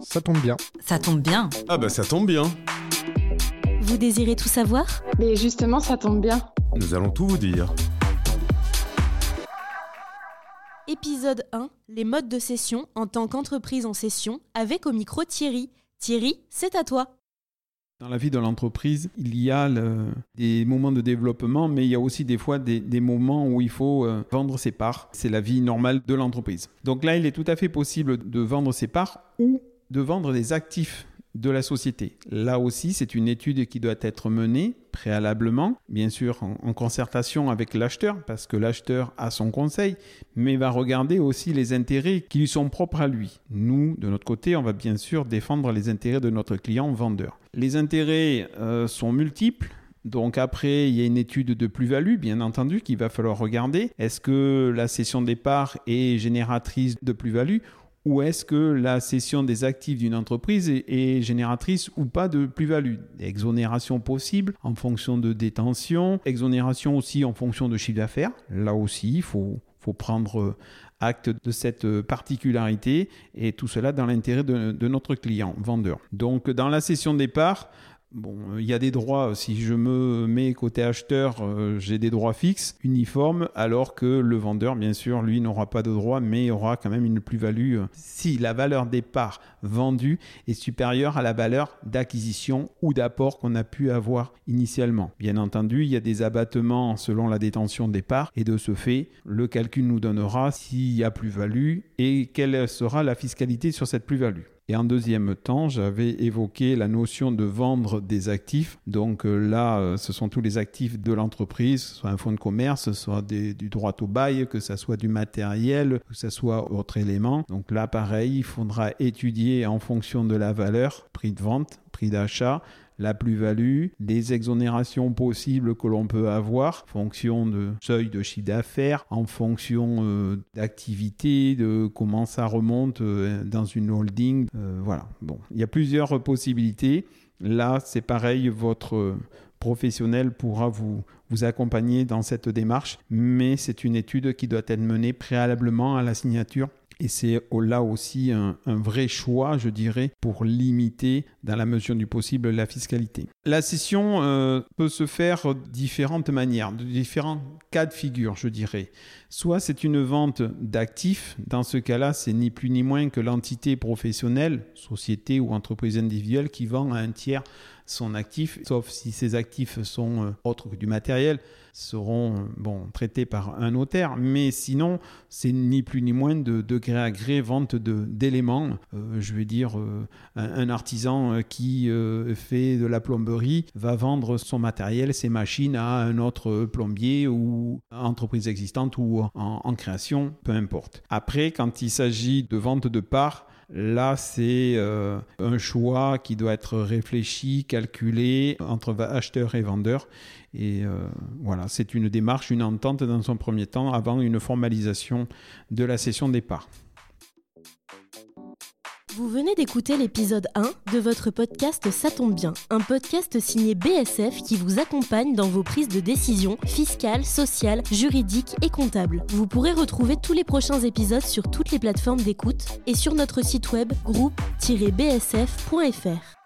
Ça tombe bien. Ça tombe bien. Ah bah ça tombe bien. Vous désirez tout savoir? Mais justement, ça tombe bien. Nous allons tout vous dire. Épisode 1 Les modes de session en tant qu'entreprise en session avec au micro Thierry. Thierry, c'est à toi. Dans la vie de l'entreprise, il y a le- des moments de développement, mais il y a aussi des fois des, des moments où il faut euh, vendre ses parts. C'est la vie normale de l'entreprise. Donc là, il est tout à fait possible de vendre ses parts ou de vendre des actifs de la société. Là aussi, c'est une étude qui doit être menée préalablement, bien sûr en, concertation avec l'acheteur, parce que l'acheteur a son conseil, mais va regarder aussi les intérêts qui lui sont propres à lui. Nous, de notre côté, on va bien sûr défendre les intérêts de notre client vendeur. Les intérêts euh, sont multiples. Donc après, il y a une étude de plus-value, bien entendu, qu'il va falloir regarder. Est-ce que la cession des parts est génératrice de plus-value ou est-ce que la cession des actifs d'une entreprise est, génératrice ou pas de plus-value? Exonération possible en fonction de détention, exonération aussi en fonction de chiffre d'affaires. Là aussi, il faut, prendre euh, acte de cette euh, particularité et tout cela dans l'intérêt de, de notre client, vendeur. Donc dans la cession des parts, Bon, euh, il y a des droits, si je me mets côté acheteur, euh, j'ai des droits fixes, uniformes, alors que le vendeur, bien sûr, lui n'aura pas de droits, mais aura quand même une plus-value euh, si la valeur des parts vendues est supérieure à la valeur d'acquisition ou d'apport qu'on a pu avoir initialement. Bien entendu, il y a des abattements selon la détention des parts, et de ce fait, le calcul nous donnera s'il y a plus-value et quelle sera la fiscalité sur cette plus-value. Et en deuxième temps, j'avais évoqué la notion de vendre des actifs. Donc euh, là, euh, ce sont tous les actifs de l'entreprise, soit un fonds de commerce, soit du droit au bail, que ce soit du matériel, que ce soit autre élément. Donc là, pareil, il faudra étudier en fonction de la valeur, prix de vente, prix d'achat, la plus-value, les exonérations possibles que l'on peut avoir, en fonction de seuil de chiffre d'affaires, en fonction euh, d'activité, de comment ça remonte euh, dans une holding. Euh, voilà. Bon, il y a plusieurs possibilités. Là, c'est pareil, votre professionnel pourra vous, vous accompagner dans cette démarche, mais c'est une étude qui doit être menée préalablement à la signature et c'est là aussi un, un vrai choix, je dirais, pour limiter, dans la mesure du possible, la fiscalité. La cession euh, peut se faire de différentes manières, de différents cas de figure, je dirais. Soit c'est une vente d'actifs, dans ce cas-là, c'est ni plus ni moins que l'entité professionnelle, société ou entreprise individuelle, qui vend à un tiers son actif, sauf si ces actifs sont euh, autres que du matériel, seront euh, bon, traités par un notaire, mais sinon, c'est ni plus ni moins de, de gré à gré vente d'éléments. Euh, je vais dire, un, artisan qui fait de la plomberie va vendre son matériel, ses machines à un autre plombier ou entreprise existante ou en, création, peu importe. Après, quand il s'agit de vente de parts, Là, c'est un choix qui doit être réfléchi, calculé entre acheteur et vendeur. Et euh, voilà, c'est une démarche, une entente dans son premier temps avant une formalisation de la cession des parts. Vous venez d'écouter l'épisode 1 de votre podcast Ça tombe bien, un podcast signé BSF qui vous accompagne dans vos prises de décision fiscales, sociales, juridiques et comptables. Vous pourrez retrouver tous les prochains épisodes sur toutes les plateformes d'écoute et sur notre site web groupe-bsf.fr.